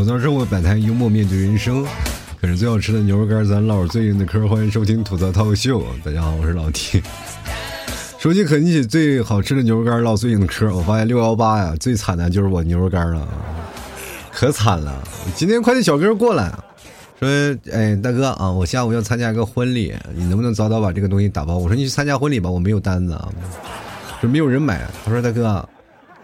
吐槽生活百态，幽默面对人生。可是最好吃的牛肉干，咱唠最硬的嗑。欢迎收听吐槽涛秀，大家好，我是老 T。说起啃起最好吃的牛肉干，唠最硬的嗑。我发现六幺八呀，最惨的就是我牛肉干了，可惨了。今天快递小哥过来说：“哎，大哥啊，我下午要参加一个婚礼，你能不能早早把这个东西打包？”我说：“你去参加婚礼吧，我没有单子啊，说没有人买。”他说：“大哥。”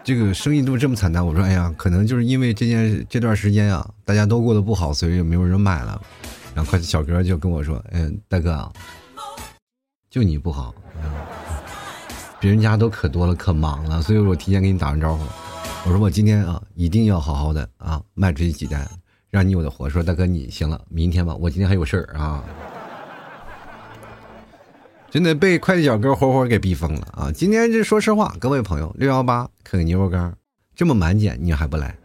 这个生意都这么惨淡，我说，哎呀，可能就是因为这件这段时间啊，大家都过得不好，所以也没有人买了。然后快递小哥就跟我说，嗯，大哥啊，就你不好，别人家都可多了，可忙了，所以我提前给你打声招呼。我说我今天啊，一定要好好的啊，卖出去几单，让你有的活。说大哥你行了，明天吧，我今天还有事儿啊。真的被快递小哥活活给逼疯了啊！今天这说实话，各位朋友，六幺八啃个牛肉干，这么满减你还不来，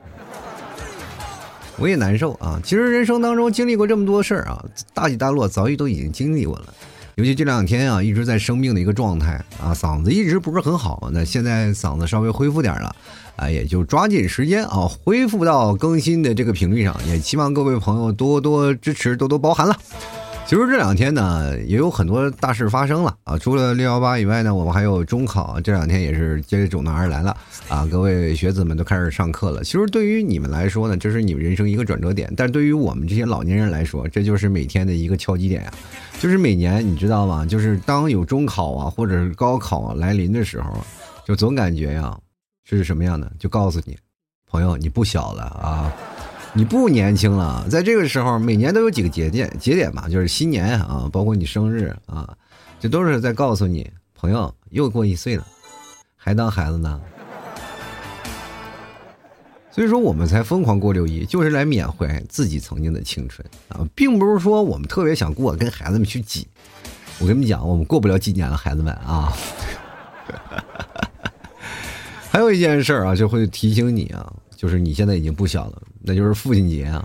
我也难受啊！其实人生当中经历过这么多事儿啊，大起大落早已都已经经历过了。尤其这两天啊，一直在生病的一个状态啊，嗓子一直不是很好。那现在嗓子稍微恢复点了啊，也就抓紧时间啊，恢复到更新的这个频率上。也希望各位朋友多多支持，多多包涵了。其实这两天呢，也有很多大事发生了啊！除了六幺八以外呢，我们还有中考，这两天也是接踵而来了啊！各位学子们都开始上课了。其实对于你们来说呢，这是你们人生一个转折点；但对于我们这些老年人来说，这就是每天的一个敲击点呀。就是每年你知道吗？就是当有中考啊，或者是高考来临的时候，就总感觉呀，是什么样的？就告诉你，朋友，你不小了啊！你不年轻了，在这个时候，每年都有几个节点节点嘛，就是新年啊，包括你生日啊，这都是在告诉你，朋友又过一岁了，还当孩子呢。所以说，我们才疯狂过六一，就是来缅怀自己曾经的青春啊，并不是说我们特别想过跟孩子们去挤。我跟你们讲，我们过不了几年了，孩子们啊。还有一件事儿啊，就会提醒你啊。就是你现在已经不小了，那就是父亲节啊！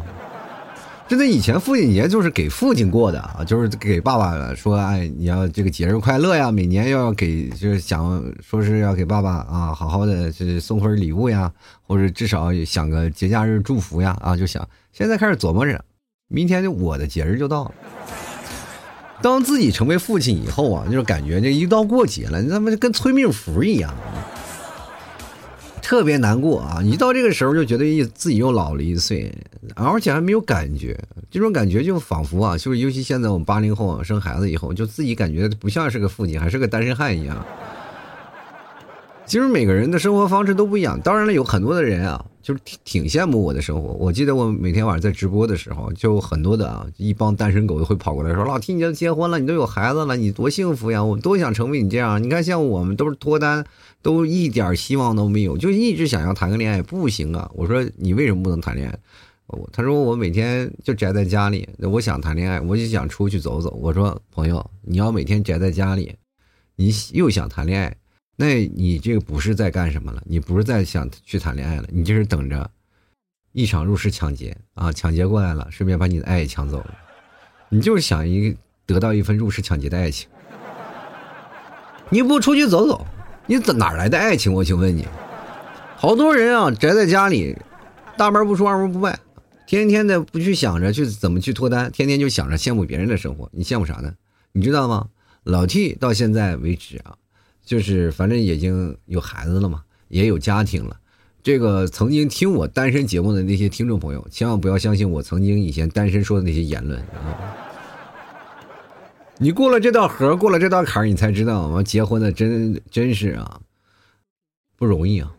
真的，以前父亲节就是给父亲过的啊，就是给爸爸说，哎，你要这个节日快乐呀，每年要给，就是想说是要给爸爸啊，好好的是送份礼物呀，或者至少想个节假日祝福呀啊，就想现在开始琢磨着，明天就我的节日就到了。当自己成为父亲以后啊，就是感觉这一到过节了，你他妈就跟催命符一样。特别难过啊！一到这个时候就觉得一自己又老了一岁，而且还没有感觉，这种感觉就仿佛啊，就是尤其现在我们八零后生孩子以后，就自己感觉不像是个父亲，还是个单身汉一样。其实每个人的生活方式都不一样，当然了，有很多的人啊，就是挺挺羡慕我的生活。我记得我每天晚上在直播的时候，就很多的啊一帮单身狗都会跑过来说：“老 T，你都结婚了，你都有孩子了，你多幸福呀！我们都想成为你这样。你看，像我们都是脱单。”都一点希望都没有，就一直想要谈个恋爱，不行啊！我说你为什么不能谈恋爱？他说我每天就宅在家里，我想谈恋爱，我就想出去走走。我说朋友，你要每天宅在家里，你又想谈恋爱，那你这个不是在干什么了？你不是在想去谈恋爱了？你就是等着一场入室抢劫啊！抢劫过来了，顺便把你的爱也抢走了，你就是想一得到一份入室抢劫的爱情，你不出去走走？你怎哪来的爱情？我请问你，好多人啊宅在家里，大门不出二门不迈，天天的不去想着去怎么去脱单，天天就想着羡慕别人的生活。你羡慕啥呢？你知道吗？老 T 到现在为止啊，就是反正已经有孩子了嘛，也有家庭了。这个曾经听我单身节目的那些听众朋友，千万不要相信我曾经以前单身说的那些言论啊。你过了这道河，过了这道坎，你才知道，我们结婚的真真是啊，不容易啊。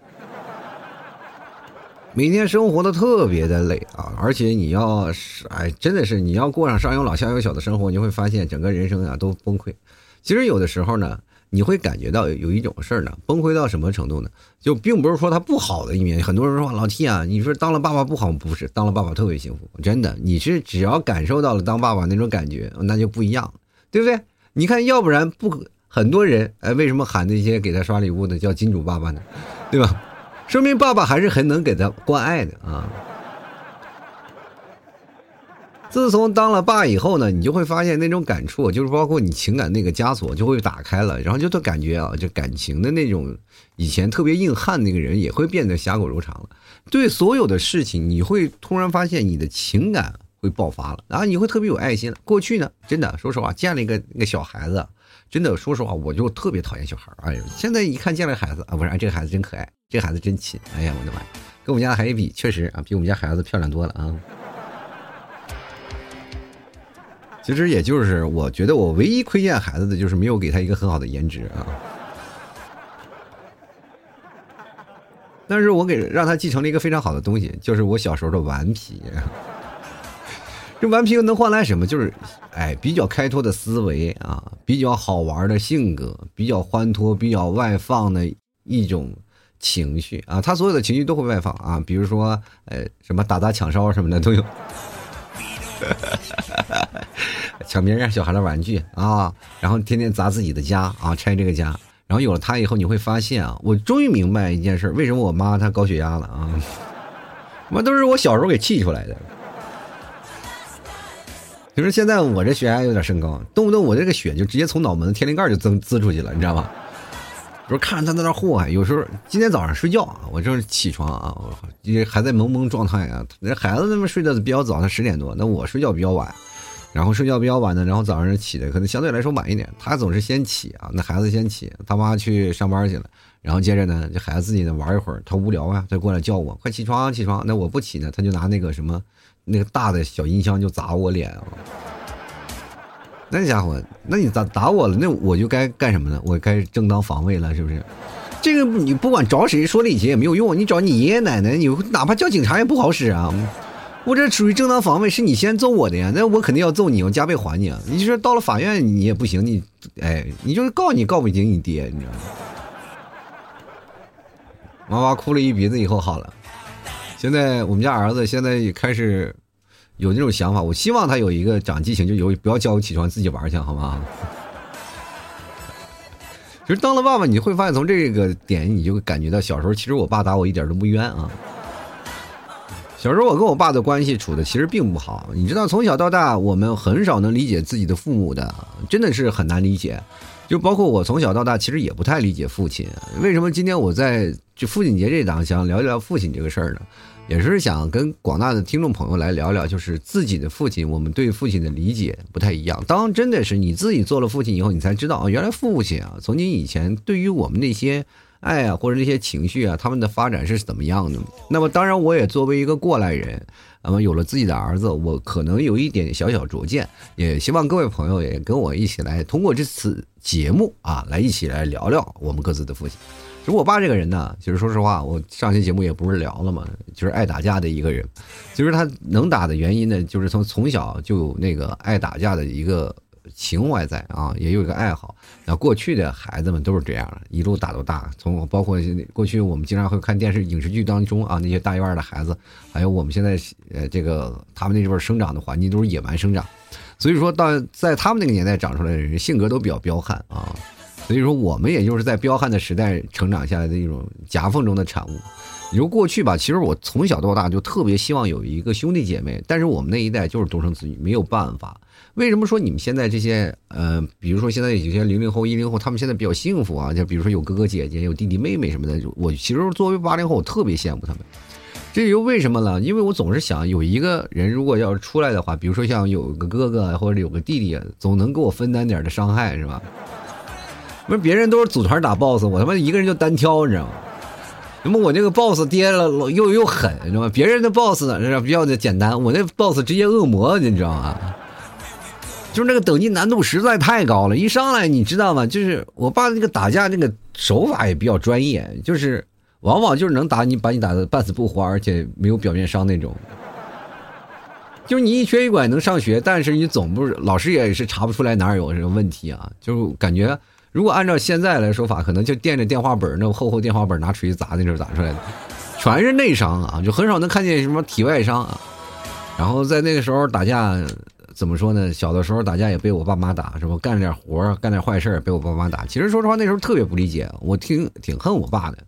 每天生活的特别的累啊，而且你要是哎，真的是你要过上上有老下有小的生活，你会发现整个人生啊都崩溃。其实有的时候呢，你会感觉到有一种事儿呢，崩溃到什么程度呢？就并不是说他不好的一面。很多人说老 T 啊，你说当了爸爸不好，不是当了爸爸特别幸福，真的。你是只要感受到了当爸爸那种感觉，那就不一样。对不对？你看，要不然不很多人哎，为什么喊那些给他刷礼物的叫金主爸爸呢？对吧？说明爸爸还是很能给他关爱的啊。自从当了爸以后呢，你就会发现那种感触，就是包括你情感那个枷锁就会打开了，然后就都感觉啊，就感情的那种以前特别硬汉那个人也会变得侠骨柔肠了。对所有的事情，你会突然发现你的情感会爆发了，然后你会特别有爱心了。过去呢，真的说实话，见了一个那个小孩子，真的说实话，我就特别讨厌小孩哎呀，现在一看见了孩子啊，不是，这个孩子真可爱，这孩子真亲。哎呀，我的妈呀，跟我们家孩子比，确实啊，比我们家孩子漂亮多了啊。其实也就是，我觉得我唯一亏欠孩子的就是没有给他一个很好的颜值啊。但是我给让他继承了一个非常好的东西，就是我小时候的顽皮。这顽皮又能换来什么？就是，哎，比较开拓的思维啊，比较好玩的性格，比较欢脱、比较外放的一种情绪啊。他所有的情绪都会外放啊，比如说，呃，什么打砸抢烧什么的都有。哈抢别人小孩的玩具啊，然后天天砸自己的家啊，拆这个家。然后有了他以后，你会发现啊，我终于明白一件事：为什么我妈她高血压了啊？妈都是我小时候给气出来的。就是现在我这血压有点升高，动不动我这个血就直接从脑门天灵盖就滋滋出去了，你知道吗？不是看着他在那祸害，有时候今天早上睡觉啊，我正起床啊，也还在懵懵状态啊。那孩子他们睡得比较早，他十点多，那我睡觉比较晚。然后睡觉比较晚的，然后早上起的可能相对来说晚一点。他总是先起啊，那孩子先起，他妈去上班去了，然后接着呢，这孩子自己呢玩一会儿，他无聊啊，他过来叫我，快起床起床。那我不起呢，他就拿那个什么，那个大的小音箱就砸我脸啊。那家伙，那你打打我了，那我就该干什么呢？我该正当防卫了，是不是？这个你不管找谁说理去也没有用，你找你爷爷奶奶，你哪怕叫警察也不好使啊。我这属于正当防卫，是你先揍我的呀，那我肯定要揍你，我加倍还你啊！你就说到了法院你也不行，你哎，你就是告你告不赢你爹，你知道吗？妈妈哭了一鼻子以后好了，现在我们家儿子现在也开始有那种想法，我希望他有一个长记性，就有不要叫我起床自己玩去，好吗？其实当了爸爸，你会发现从这个点，你就感觉到小时候其实我爸打我一点都不冤啊。小时候我跟我爸的关系处的其实并不好，你知道，从小到大我们很少能理解自己的父母的，真的是很难理解。就包括我从小到大其实也不太理解父亲。为什么今天我在就父亲节这档想聊一聊父亲这个事儿呢？也是想跟广大的听众朋友来聊聊，就是自己的父亲，我们对父亲的理解不太一样。当真的是你自己做了父亲以后，你才知道啊，原来父亲啊，从今以前对于我们那些。爱啊，或者那些情绪啊，他们的发展是怎么样的？那么，当然，我也作为一个过来人，那么有了自己的儿子，我可能有一点小小拙见，也希望各位朋友也跟我一起来，通过这次节目啊，来一起来聊聊我们各自的父亲。其实我爸这个人呢，其实说实话，我上期节目也不是聊了嘛，就是爱打架的一个人。其实他能打的原因呢，就是从从小就有那个爱打架的一个。情怀在啊，也有一个爱好。那过去的孩子们都是这样，一路打到大。从包括过去我们经常会看电视、影视剧当中啊，那些大院的孩子，还有我们现在呃这个他们那边生长的环境都是野蛮生长，所以说到在他们那个年代长出来的人性格都比较彪悍啊。所以说我们也就是在彪悍的时代成长下来的一种夹缝中的产物。你说过去吧，其实我从小到大就特别希望有一个兄弟姐妹，但是我们那一代就是独生子女，没有办法。为什么说你们现在这些呃，比如说现在有些零零后、一零后，他们现在比较幸福啊？就比如说有哥哥姐姐、有弟弟妹妹什么的。我其实作为八零后，我特别羡慕他们。这又为什么呢？因为我总是想有一个人，如果要是出来的话，比如说像有个哥哥或者有个弟弟，总能给我分担点的伤害，是吧？不是别人都是组团打 BOSS，我他妈一个人就单挑，你知道吗？那么我这个 BOSS 跌了又又狠，你知道吗？别人的 BOSS 比较的简单，我那 BOSS 直接恶魔，你知道吗？就是那个等级难度实在太高了，一上来你知道吗？就是我爸那个打架那个手法也比较专业，就是往往就是能打你，把你打的半死不活，而且没有表面伤那种。就是你一瘸一拐能上学，但是你总不是老师也是查不出来哪有什么问题啊。就感觉如果按照现在来说法，可能就垫着电话本那么厚厚电话本拿锤子砸那时候砸出来的，全是内伤啊，就很少能看见什么体外伤啊。然后在那个时候打架。怎么说呢？小的时候打架也被我爸妈打，是吧？干点活干点坏事被我爸妈打。其实说实话，那时候特别不理解，我挺挺恨我爸的。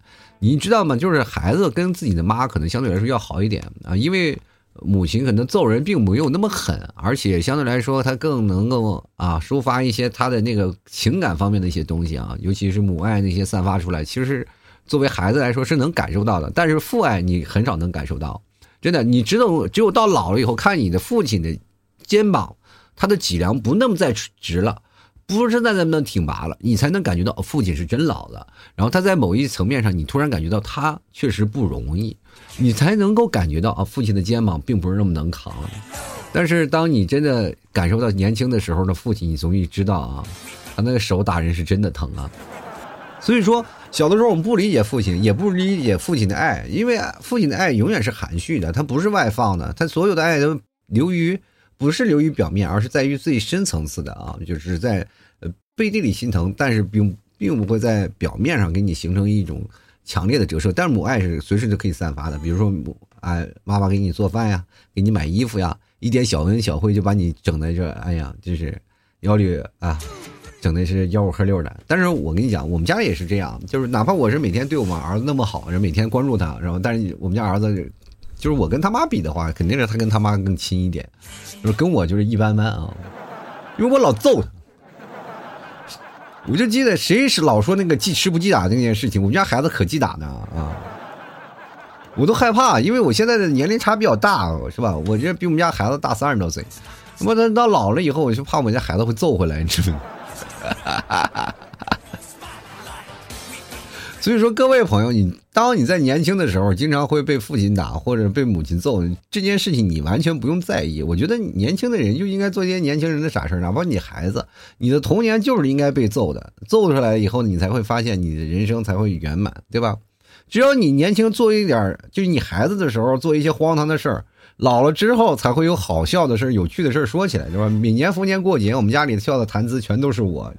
你知道吗？就是孩子跟自己的妈可能相对来说要好一点啊，因为母亲可能揍人并没有那么狠，而且相对来说，她更能够啊抒发一些她的那个情感方面的一些东西啊，尤其是母爱那些散发出来，其实作为孩子来说是能感受到的，但是父爱你很少能感受到，真的，你知道，只有到老了以后，看你的父亲的肩膀，他的脊梁不那么再直了。不是在那么挺拔了，你才能感觉到父亲是真老了。然后他在某一层面上，你突然感觉到他确实不容易，你才能够感觉到啊，父亲的肩膀并不是那么能扛。但是当你真的感受到年轻的时候的父亲，你终于知道啊，他那个手打人是真的疼啊。所以说，小的时候我们不理解父亲，也不理解父亲的爱，因为父亲的爱永远是含蓄的，他不是外放的，他所有的爱都流于。不是流于表面，而是在于最深层次的啊，就是在背地里心疼，但是并并不会在表面上给你形成一种强烈的折射。但是母爱是随时都可以散发的，比如说母哎妈妈给你做饭呀，给你买衣服呀，一点小恩小惠就把你整在这，哎呀，就是腰里啊，整的是吆五喝六的。但是我跟你讲，我们家也是这样，就是哪怕我是每天对我们儿子那么好，然后每天关注他，然后但是我们家儿子。就是我跟他妈比的话，肯定是他跟他妈更亲一点，就是跟我就是一般般啊，因为我老揍他。我就记得谁是老说那个记吃不记打那件事情，我们家孩子可记打呢啊，我都害怕，因为我现在的年龄差比较大，是吧？我这比我们家孩子大三十多岁，他妈到老了以后，我就怕我们家孩子会揍回来，你知道吗？所以说，各位朋友，你当你在年轻的时候，经常会被父亲打或者被母亲揍，这件事情你完全不用在意。我觉得年轻的人就应该做一些年轻人的傻事哪怕你孩子，你的童年就是应该被揍的，揍出来以后，你才会发现你的人生才会圆满，对吧？只要你年轻做一点，就是你孩子的时候做一些荒唐的事儿，老了之后才会有好笑的事儿、有趣的事儿说起来，对吧？每年逢年过节，我们家里笑的谈资全都是我。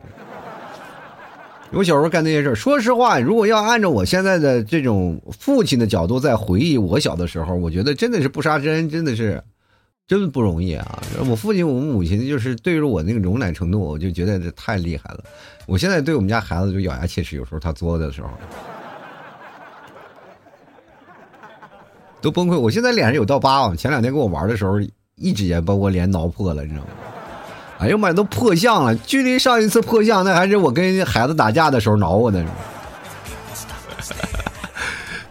我小时候干那些事儿，说实话，如果要按照我现在的这种父亲的角度在回忆我小的时候，我觉得真的是不杀之恩，真的是真不容易啊！我父亲、我母亲就是对于我那个容忍程度，我就觉得这太厉害了。我现在对我们家孩子就咬牙切齿，有时候他作的时候都崩溃。我现在脸上有道疤，前两天跟我玩的时候，一指甲把我脸挠破了，你知道吗？哎呦妈呀，都破相了！距离上一次破相，那还是我跟孩子打架的时候挠我的。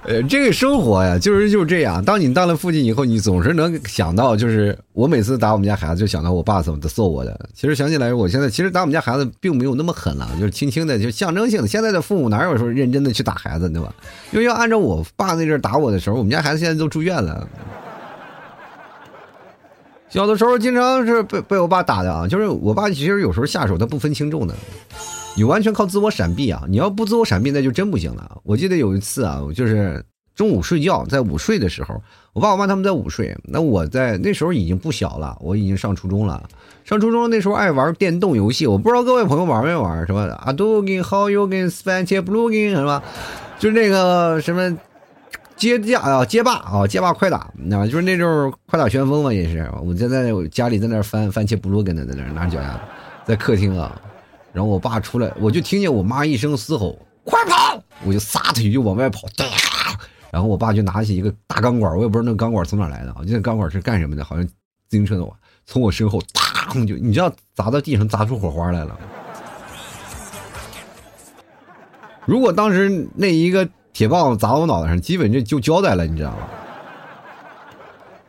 呃，这个生活呀，就是就是这样。当你当了父亲以后，你总是能想到，就是我每次打我们家孩子，就想到我爸怎么揍我的。其实想起来，我现在其实打我们家孩子并没有那么狠了，就是轻轻的，就象征性的。现在的父母哪有说认真的去打孩子，对吧？因为要按照我爸那阵打我的时候，我们家孩子现在都住院了。小的时候经常是被被我爸打的啊，就是我爸其实有时候下手他不分轻重的，你完全靠自我闪避啊！你要不自我闪避那就真不行了。我记得有一次啊，就是中午睡觉在午睡的时候，我爸我妈他们在午睡，那我在那时候已经不小了，我已经上初中了。上初中那时候爱玩电动游戏，我不知道各位朋友玩没玩，什么啊都跟 How you 跟 Spanty Blue 跟什么，就是那个什么。街架啊，街霸啊，街霸快打，你知道吗？就是那种快打旋风嘛，也是。我就在家里在那翻番茄布鲁根的，在那拿脚丫子，在客厅啊。然后我爸出来，我就听见我妈一声嘶吼：“快跑！”我就撒腿就往外跑。然后我爸就拿起一个大钢管，我也不知道那钢管从哪来的，我记得钢管是干什么的，好像自行车的。从我身后当就，你知道砸到地上砸出火花来了。如果当时那一个。铁棒子砸我脑袋上，基本就就交代了，你知道吗？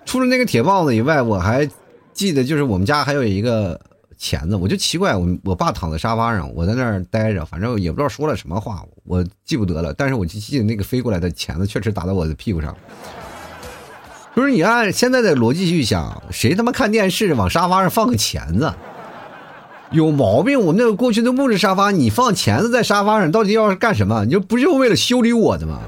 除了那个铁棒子以外，我还记得就是我们家还有一个钳子，我就奇怪，我我爸躺在沙发上，我在那儿待着，反正也不知道说了什么话，我记不得了。但是我就记得那个飞过来的钳子确实打到我的屁股上。不是你按现在的逻辑去想，谁他妈看电视往沙发上放个钳子？有毛病！我那个过去的木质沙发，你放钳子在沙发上，到底要是干什么？你就不就为了修理我的吗？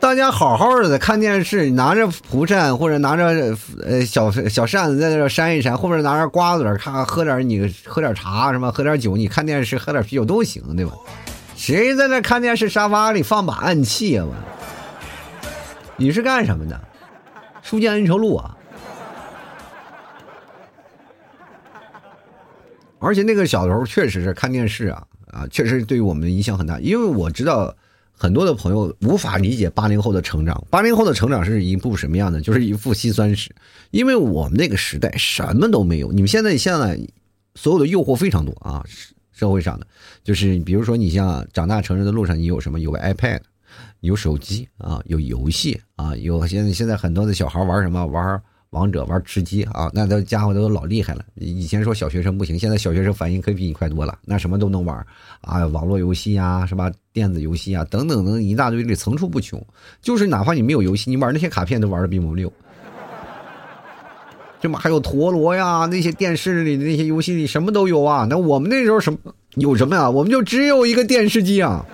大家好好的看电视，拿着蒲扇或者拿着呃小小扇子在那扇一扇，或者拿着瓜子儿看喝点你喝点茶什么，喝点酒，你看电视喝点啤酒都行，对吧？谁在那看电视沙发里放把暗器啊？我，你是干什么的？书剑恩仇录啊？而且那个小时候确实是看电视啊啊，确实对于我们影响很大。因为我知道，很多的朋友无法理解八零后的成长。八零后的成长是一部什么样的？就是一副辛酸史。因为我们那个时代什么都没有。你们现在现在所有的诱惑非常多啊，社会上的就是比如说你像长大成人的路上，你有什么？有个 iPad，有手机啊，有游戏啊，有现在现在很多的小孩玩什么玩。王者玩吃鸡啊，那都家伙都老厉害了。以前说小学生不行，现在小学生反应可比你快多了。那什么都能玩啊，网络游戏啊，是吧？电子游戏啊，等等等一大堆的层出不穷。就是哪怕你没有游戏，你玩那些卡片都玩的比我们溜。这嘛还有陀螺呀，那些电视里的那些游戏里什么都有啊。那我们那时候什么有什么呀？我们就只有一个电视机啊。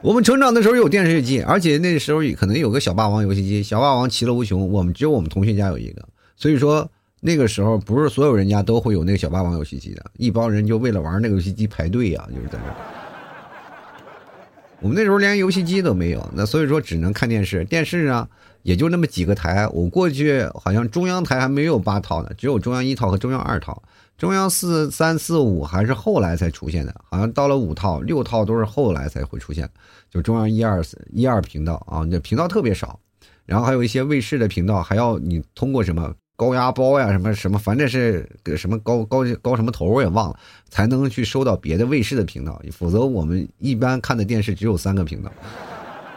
我们成长的时候有电视机，而且那时候可能有个小霸王游戏机，小霸王其乐无穷。我们只有我们同学家有一个，所以说那个时候不是所有人家都会有那个小霸王游戏机的，一帮人就为了玩那个游戏机排队呀，就是在那。我们那时候连游戏机都没有，那所以说只能看电视，电视啊也就那么几个台。我过去好像中央台还没有八套呢，只有中央一套和中央二套。中央四三四五还是后来才出现的，好像到了五套六套都是后来才会出现，就中央一二一二频道啊，那频道特别少，然后还有一些卫视的频道，还要你通过什么高压包呀，什么什么，反正是个什么高高高什么头我也忘了，才能去收到别的卫视的频道，否则我们一般看的电视只有三个频道，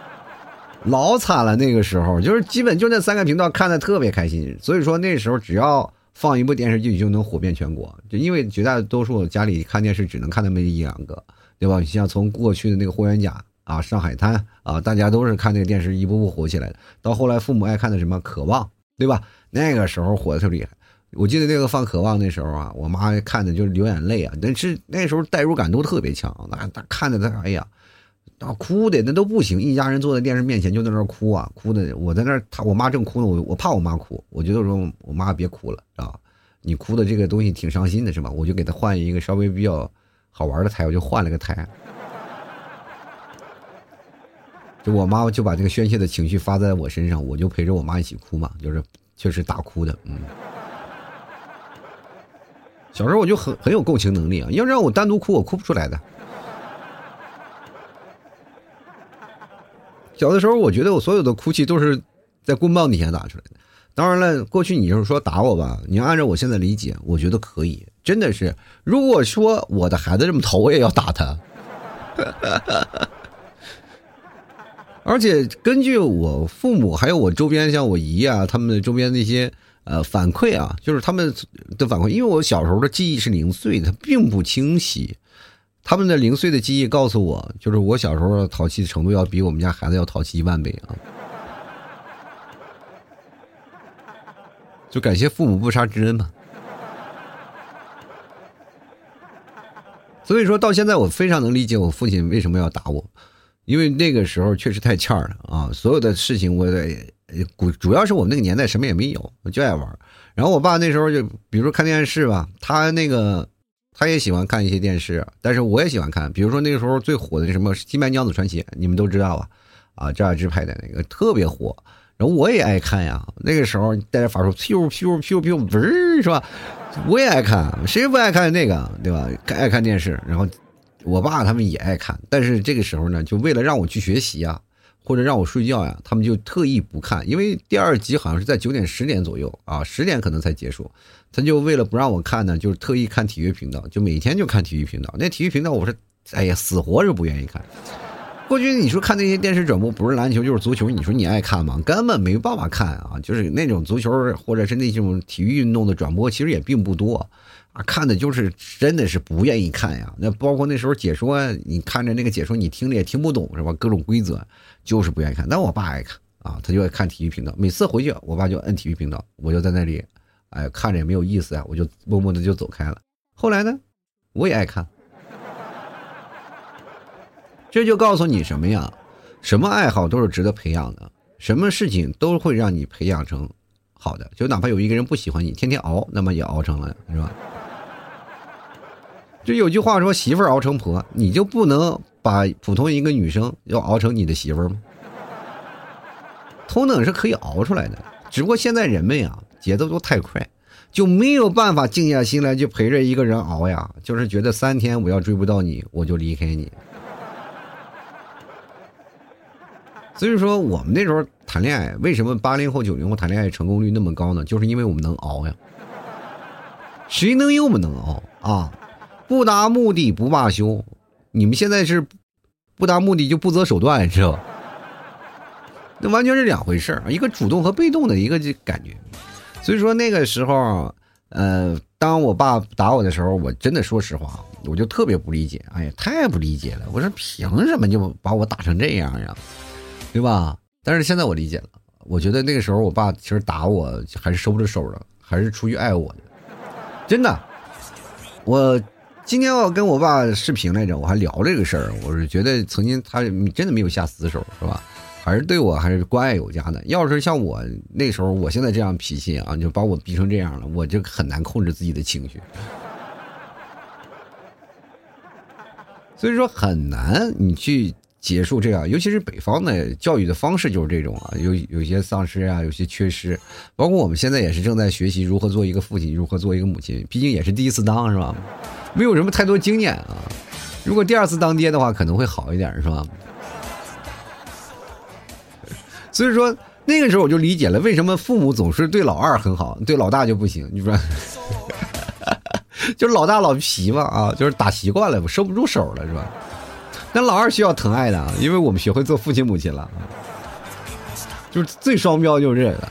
老惨了那个时候，就是基本就那三个频道看的特别开心，所以说那时候只要。放一部电视剧就能火遍全国，就因为绝大多数家里看电视只能看那么一两个，对吧？像从过去的那个霍元甲啊、上海滩啊，大家都是看那个电视一步步火起来的。到后来父母爱看的什么《渴望》，对吧？那个时候火的特厉害。我记得那个放《渴望》那时候啊，我妈看的就是流眼泪啊，但是那时候代入感都特别强，那那看的他哎呀。啊，哭的那都不行，一家人坐在电视面前就在那哭啊，哭的我在那，他我妈正哭呢，我我怕我妈哭，我觉得说我妈别哭了啊，你哭的这个东西挺伤心的是吧？我就给他换一个稍微比较好玩的台，我就换了个台，就我妈就把这个宣泄的情绪发在我身上，我就陪着我妈一起哭嘛，就是确实大哭的，嗯。小时候我就很很有共情能力啊，要让我单独哭，我哭不出来的。小的时候，我觉得我所有的哭泣都是在棍棒底下打出来的。当然了，过去你就是说打我吧，你要按照我现在理解，我觉得可以，真的是。如果说我的孩子这么淘，我也要打他。而且根据我父母还有我周边像我姨啊，他们周边那些呃反馈啊，就是他们的反馈，因为我小时候的记忆是零碎的，并不清晰。他们的零碎的记忆告诉我，就是我小时候淘气的程度要比我们家孩子要淘气一万倍啊！就感谢父母不杀之恩嘛。所以说到现在，我非常能理解我父亲为什么要打我，因为那个时候确实太欠了啊！所有的事情，我得主主要是我们那个年代什么也没有，我就爱玩。然后我爸那时候就，比如看电视吧，他那个。他也喜欢看一些电视，但是我也喜欢看。比如说那个时候最火的什么《新白娘子传奇》，你们都知道啊，啊，赵雅芝拍的那个特别火。然后我也爱看呀。那个时候带着法术，咻咻咻咻，不是是吧？我也爱看，谁不爱看那个，对吧？爱看电视。然后我爸他们也爱看，但是这个时候呢，就为了让我去学习啊，或者让我睡觉呀，他们就特意不看，因为第二集好像是在九点十点左右啊，十点可能才结束。他就为了不让我看呢，就是特意看体育频道，就每天就看体育频道。那体育频道，我说，哎呀，死活是不愿意看。过去你说看那些电视转播，不是篮球就是足球，你说你爱看吗？根本没办法看啊！就是那种足球或者是那种体育运动的转播，其实也并不多啊。看的就是真的是不愿意看呀。那包括那时候解说，你看着那个解说，你听着也听不懂是吧？各种规则，就是不愿意看。但我爸爱看啊，他就爱看体育频道。每次回去，我爸就摁体育频道，我就在那里。哎，看着也没有意思呀，我就默默的就走开了。后来呢，我也爱看，这就告诉你什么呀？什么爱好都是值得培养的，什么事情都会让你培养成好的。就哪怕有一个人不喜欢你，天天熬，那么也熬成了，是吧？就有句话说，媳妇熬成婆，你就不能把普通一个女生要熬成你的媳妇吗？同等是可以熬出来的，只不过现在人们呀。节奏都太快，就没有办法静下心来就陪着一个人熬呀。就是觉得三天我要追不到你，我就离开你。所以说，我们那时候谈恋爱，为什么八零后、九零后谈恋爱成功率那么高呢？就是因为我们能熬呀。谁能有我们能熬啊？不达目的不罢休。你们现在是不达目的就不择手段，知道吧？那完全是两回事儿，一个主动和被动的一个感觉。所以说那个时候，呃，当我爸打我的时候，我真的说实话，我就特别不理解。哎呀，太不理解了！我说凭什么就把我打成这样呀？对吧？但是现在我理解了，我觉得那个时候我爸其实打我还是收着手的，还是出于爱我的，真的。我今天我跟我爸视频来着，我还聊这个事儿，我是觉得曾经他真的没有下死手，是吧？还是对我还是关爱有加的。要是像我那时候，我现在这样脾气啊，就把我逼成这样了，我就很难控制自己的情绪。所以说很难你去。结束这样，尤其是北方的教育的方式就是这种啊，有有些丧失啊，有些缺失。包括我们现在也是正在学习如何做一个父亲，如何做一个母亲。毕竟也是第一次当，是吧？没有什么太多经验啊。如果第二次当爹的话，可能会好一点，是吧？所以说那个时候我就理解了，为什么父母总是对老二很好，对老大就不行。你说，就是老大老皮嘛啊，就是打习惯了，收不住手了，是吧？那老二需要疼爱的，因为我们学会做父亲母亲了，就是最双标就是这个。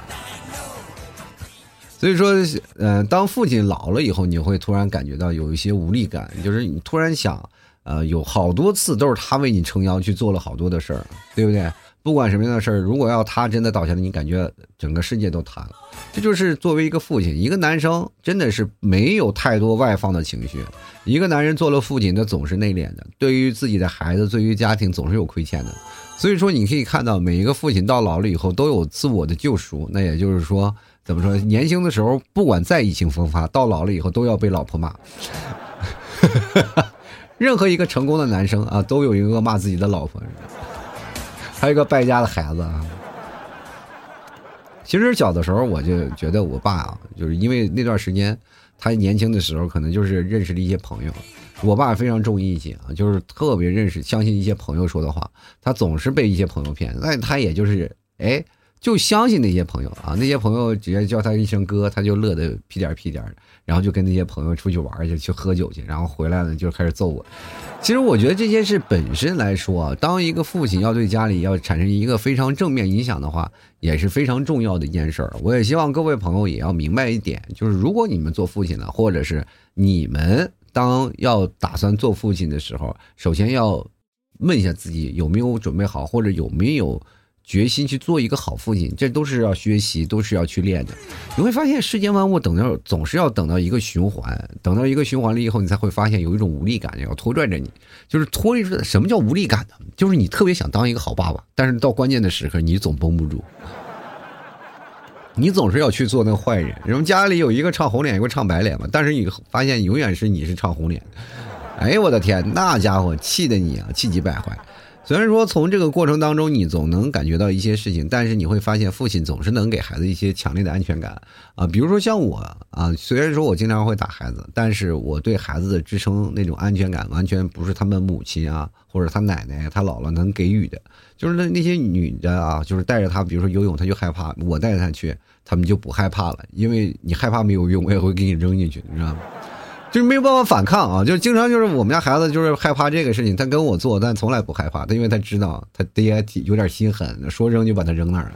所以说，呃，当父亲老了以后，你会突然感觉到有一些无力感，就是你突然想，呃，有好多次都是他为你撑腰去做了好多的事儿，对不对？不管什么样的事儿，如果要他真的倒下了，你感觉整个世界都塌了。这就是作为一个父亲，一个男生真的是没有太多外放的情绪。一个男人做了父亲，他总是内敛的，对于自己的孩子，对于家庭总是有亏欠的。所以说，你可以看到每一个父亲到老了以后都有自我的救赎。那也就是说，怎么说？年轻的时候不管再意气风发，到老了以后都要被老婆骂。任何一个成功的男生啊，都有一个骂自己的老婆。还有一个败家的孩子啊！其实小的时候我就觉得我爸啊，就是因为那段时间他年轻的时候，可能就是认识了一些朋友。我爸非常重义气啊，就是特别认识、相信一些朋友说的话。他总是被一些朋友骗，那他也就是哎，就相信那些朋友啊。那些朋友直接叫他一声哥，他就乐得屁颠屁颠的。然后就跟那些朋友出去玩去，去喝酒去，然后回来呢就开始揍我。其实我觉得这件事本身来说，当一个父亲要对家里要产生一个非常正面影响的话，也是非常重要的一件事儿。我也希望各位朋友也要明白一点，就是如果你们做父亲了，或者是你们当要打算做父亲的时候，首先要问一下自己有没有准备好，或者有没有。决心去做一个好父亲，这都是要学习，都是要去练的。你会发现，世间万物等到总是要等到一个循环，等到一个循环了以后，你才会发现有一种无力感要拖拽着你。就是拖着，什么叫无力感呢？就是你特别想当一个好爸爸，但是到关键的时刻，你总绷不住，你总是要去做那个坏人。人们家里有一个唱红脸，一个唱白脸嘛，但是你发现永远是你是唱红脸。哎呦我的天，那家伙气的你啊，气急败坏。虽然说从这个过程当中，你总能感觉到一些事情，但是你会发现，父亲总是能给孩子一些强烈的安全感啊。比如说像我啊，虽然说我经常会打孩子，但是我对孩子的支撑那种安全感，完全不是他们母亲啊，或者他奶奶、他姥姥能给予的。就是那那些女的啊，就是带着他，比如说游泳，他就害怕；我带着他去，他们就不害怕了，因为你害怕没有用，我也会给你扔进去，你知道吗？就是没有办法反抗啊！就是经常就是我们家孩子就是害怕这个事情，他跟我做，但从来不害怕。他因为他知道他爹有点心狠，说扔就把他扔那儿了。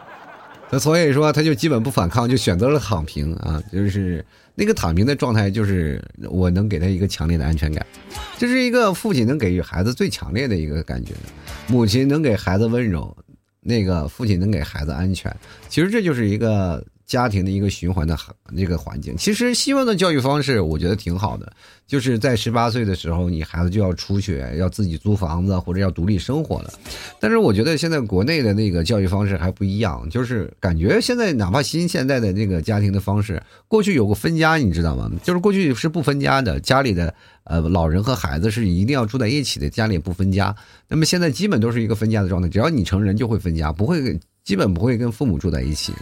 他所以说他就基本不反抗，就选择了躺平啊！就是那个躺平的状态，就是我能给他一个强烈的安全感。这是一个父亲能给予孩子最强烈的一个感觉，母亲能给孩子温柔，那个父亲能给孩子安全。其实这就是一个。家庭的一个循环的那个环境，其实西方的教育方式我觉得挺好的，就是在十八岁的时候，你孩子就要出去，要自己租房子或者要独立生活了。但是我觉得现在国内的那个教育方式还不一样，就是感觉现在哪怕新现在的那个家庭的方式，过去有个分家，你知道吗？就是过去是不分家的，家里的呃老人和孩子是一定要住在一起的，家里不分家。那么现在基本都是一个分家的状态，只要你成人就会分家，不会基本不会跟父母住在一起。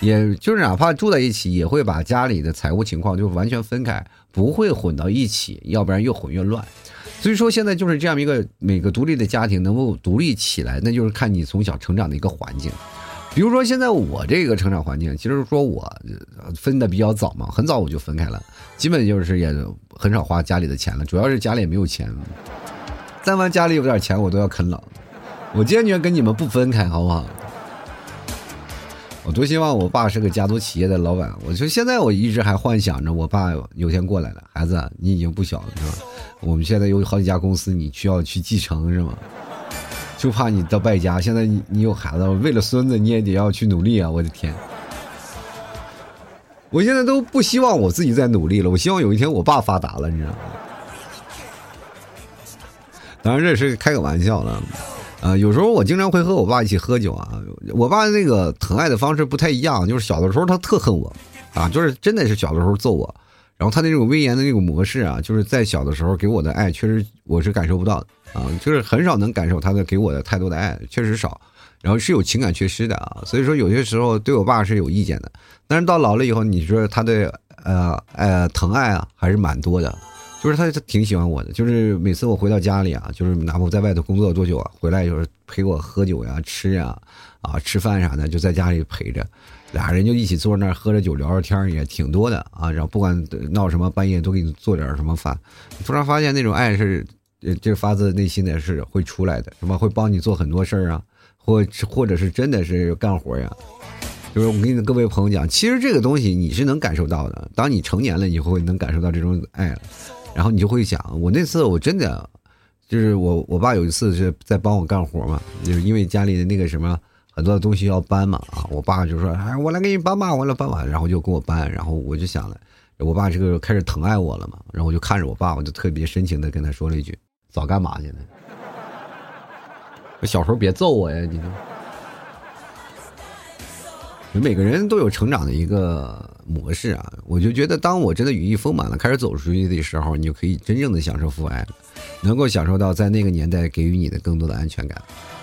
也就是哪怕住在一起，也会把家里的财务情况就完全分开，不会混到一起，要不然越混越乱。所以说现在就是这样一个每个独立的家庭能够独立起来，那就是看你从小成长的一个环境。比如说现在我这个成长环境，其实说我分的比较早嘛，很早我就分开了，基本就是也很少花家里的钱了，主要是家里也没有钱。但凡家里有点钱，我都要啃老。我坚决跟你们不分开，好不好？我多希望我爸是个家族企业的老板。我就现在我一直还幻想着，我爸有天过来了，孩子，你已经不小了，是吧？我们现在有好几家公司，你需要去继承，是吗？就怕你到败家。现在你你有孩子，为了孙子你也得要去努力啊！我的天，我现在都不希望我自己再努力了，我希望有一天我爸发达了，你知道吗？当然这是开个玩笑了，啊，有时候我经常会和我爸一起喝酒啊。我爸那个疼爱的方式不太一样，就是小的时候他特恨我，啊，就是真的是小的时候揍我。然后他那种威严的那种模式啊，就是在小的时候给我的爱，确实我是感受不到的啊，就是很少能感受他的给我的太多的爱，确实少。然后是有情感缺失的啊，所以说有些时候对我爸是有意见的。但是到老了以后，你说他的呃呃疼爱啊，还是蛮多的，就是他他挺喜欢我的，就是每次我回到家里啊，就是哪怕我在外头工作多久啊，回来就是陪我喝酒呀、吃呀、啊吃饭啥的，就在家里陪着。俩人就一起坐那儿喝着酒聊着天也挺多的啊。然后不管闹什么，半夜都给你做点什么饭。突然发现那种爱是，这发自内心的是会出来的，什么会帮你做很多事儿啊，或或者是真的是干活呀。就是我跟各位朋友讲，其实这个东西你是能感受到的。当你成年了以后，能感受到这种爱了，然后你就会想，我那次我真的就是我我爸有一次是在帮我干活嘛，就是因为家里的那个什么。很多的东西要搬嘛啊，我爸就说：“哎，我来给你搬吧，我来搬吧。”然后就给我搬，然后我就想了，我爸这个开始疼爱我了嘛，然后我就看着我爸，我就特别深情的跟他说了一句：“早干嘛去了？我小时候别揍我呀！”你说，每个人都有成长的一个模式啊，我就觉得，当我真的羽翼丰满了，开始走出去的时候，你就可以真正的享受父爱了，能够享受到在那个年代给予你的更多的安全感。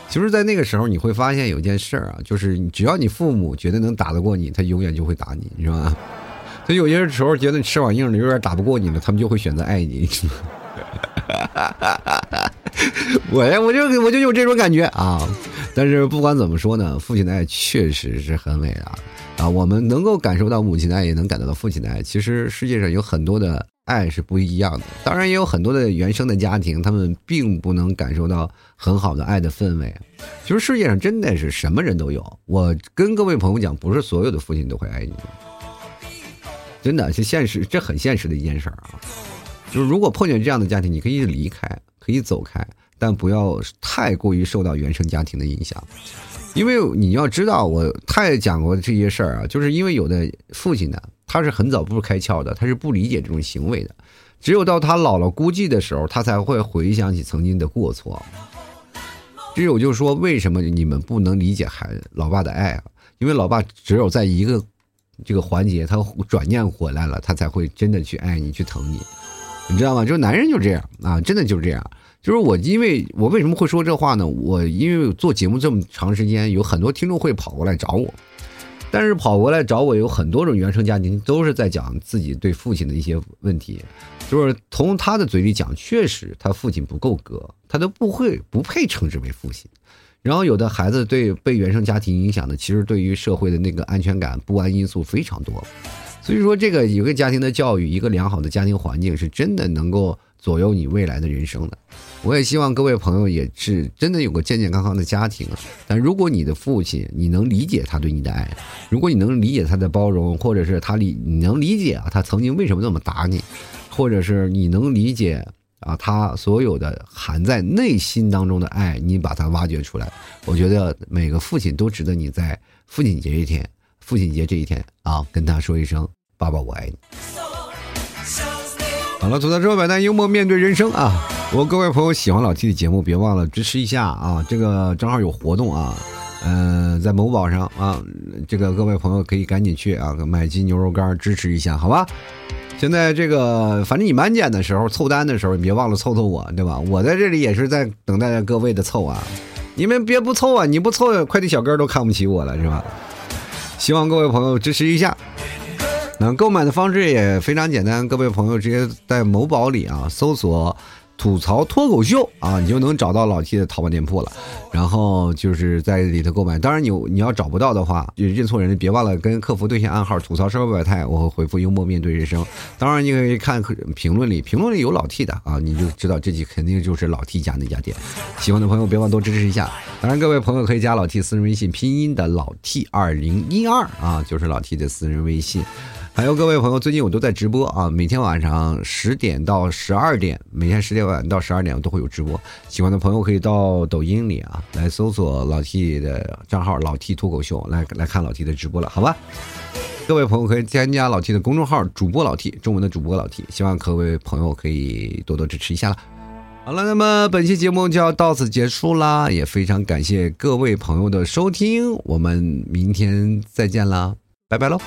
其实，在那个时候，你会发现有件事儿啊，就是只要你父母觉得能打得过你，他永远就会打你，是吧？所以有些时候觉得你翅膀硬了，有点打不过你了，他们就会选择爱你。我呀，我就我就有这种感觉啊。但是不管怎么说呢，父亲的爱确实是很伟大啊。我们能够感受到母亲的爱，也能感受到父亲的爱。其实世界上有很多的。爱是不一样的，当然也有很多的原生的家庭，他们并不能感受到很好的爱的氛围。其实世界上真的是什么人都有。我跟各位朋友讲，不是所有的父亲都会爱你，真的是现实，这很现实的一件事儿啊。就是如果碰见这样的家庭，你可以离开，可以走开，但不要太过于受到原生家庭的影响，因为你要知道，我太讲过这些事儿啊，就是因为有的父亲呢。他是很早不开窍的，他是不理解这种行为的，只有到他老了孤寂的时候，他才会回想起曾经的过错。只有就说，为什么你们不能理解孩子老爸的爱啊？因为老爸只有在一个这个环节，他转念回来了，他才会真的去爱你，去疼你，你知道吗？就是男人就这样啊，真的就是这样。就是我，因为我为什么会说这话呢？我因为做节目这么长时间，有很多听众会跑过来找我。但是跑过来找我有很多种原生家庭，都是在讲自己对父亲的一些问题，就是从他的嘴里讲，确实他父亲不够格，他都不会不配称之为父亲。然后有的孩子对被原生家庭影响的，其实对于社会的那个安全感不安因素非常多。所以说，这个一个家庭的教育，一个良好的家庭环境，是真的能够。左右你未来的人生的，我也希望各位朋友也是真的有个健健康康的家庭。但如果你的父亲，你能理解他对你的爱，如果你能理解他的包容，或者是他理你能理解啊，他曾经为什么那么打你，或者是你能理解啊，他所有的含在内心当中的爱，你把它挖掘出来，我觉得每个父亲都值得你在父亲节这一天，父亲节这一天啊，跟他说一声“爸爸，我爱你”。好了，吐槽之后百单幽默面对人生啊！我各位朋友喜欢老 T 的节目，别忘了支持一下啊！这个正好有活动啊，嗯，在某宝上啊，这个各位朋友可以赶紧去啊，买斤牛肉干支持一下，好吧？现在这个反正你满减的时候凑单的时候，你别忘了凑凑我，对吧？我在这里也是在等待着各位的凑啊！你们别不凑啊！你不凑，快递小哥都看不起我了，是吧？希望各位朋友支持一下。那购买的方式也非常简单，各位朋友直接在某宝里啊搜索吐槽脱口秀啊，你就能找到老 T 的淘宝店铺了。然后就是在里头购买。当然，你你要找不到的话，认错人，别忘了跟客服对线暗号吐槽社会百态，我会回复幽默面对人生。当然，你可以看评论里，评论里有老 T 的啊，你就知道这集肯定就是老 T 家那家店。喜欢的朋友别忘多支持一下。当然，各位朋友可以加老 T 私人微信，拼音的老 T 二零一二啊，就是老 T 的私人微信。还有各位朋友，最近我都在直播啊，每天晚上十点到十二点，每天十点晚到十二点我都会有直播。喜欢的朋友可以到抖音里啊，来搜索老 T 的账号“老 T 脱口秀”来来看老 T 的直播了，好吧？各位朋友可以添加老 T 的公众号“主播老 T”，中文的主播老 T，希望各位朋友可以多多支持一下了。好了，那么本期节目就要到此结束啦，也非常感谢各位朋友的收听，我们明天再见啦，拜拜喽。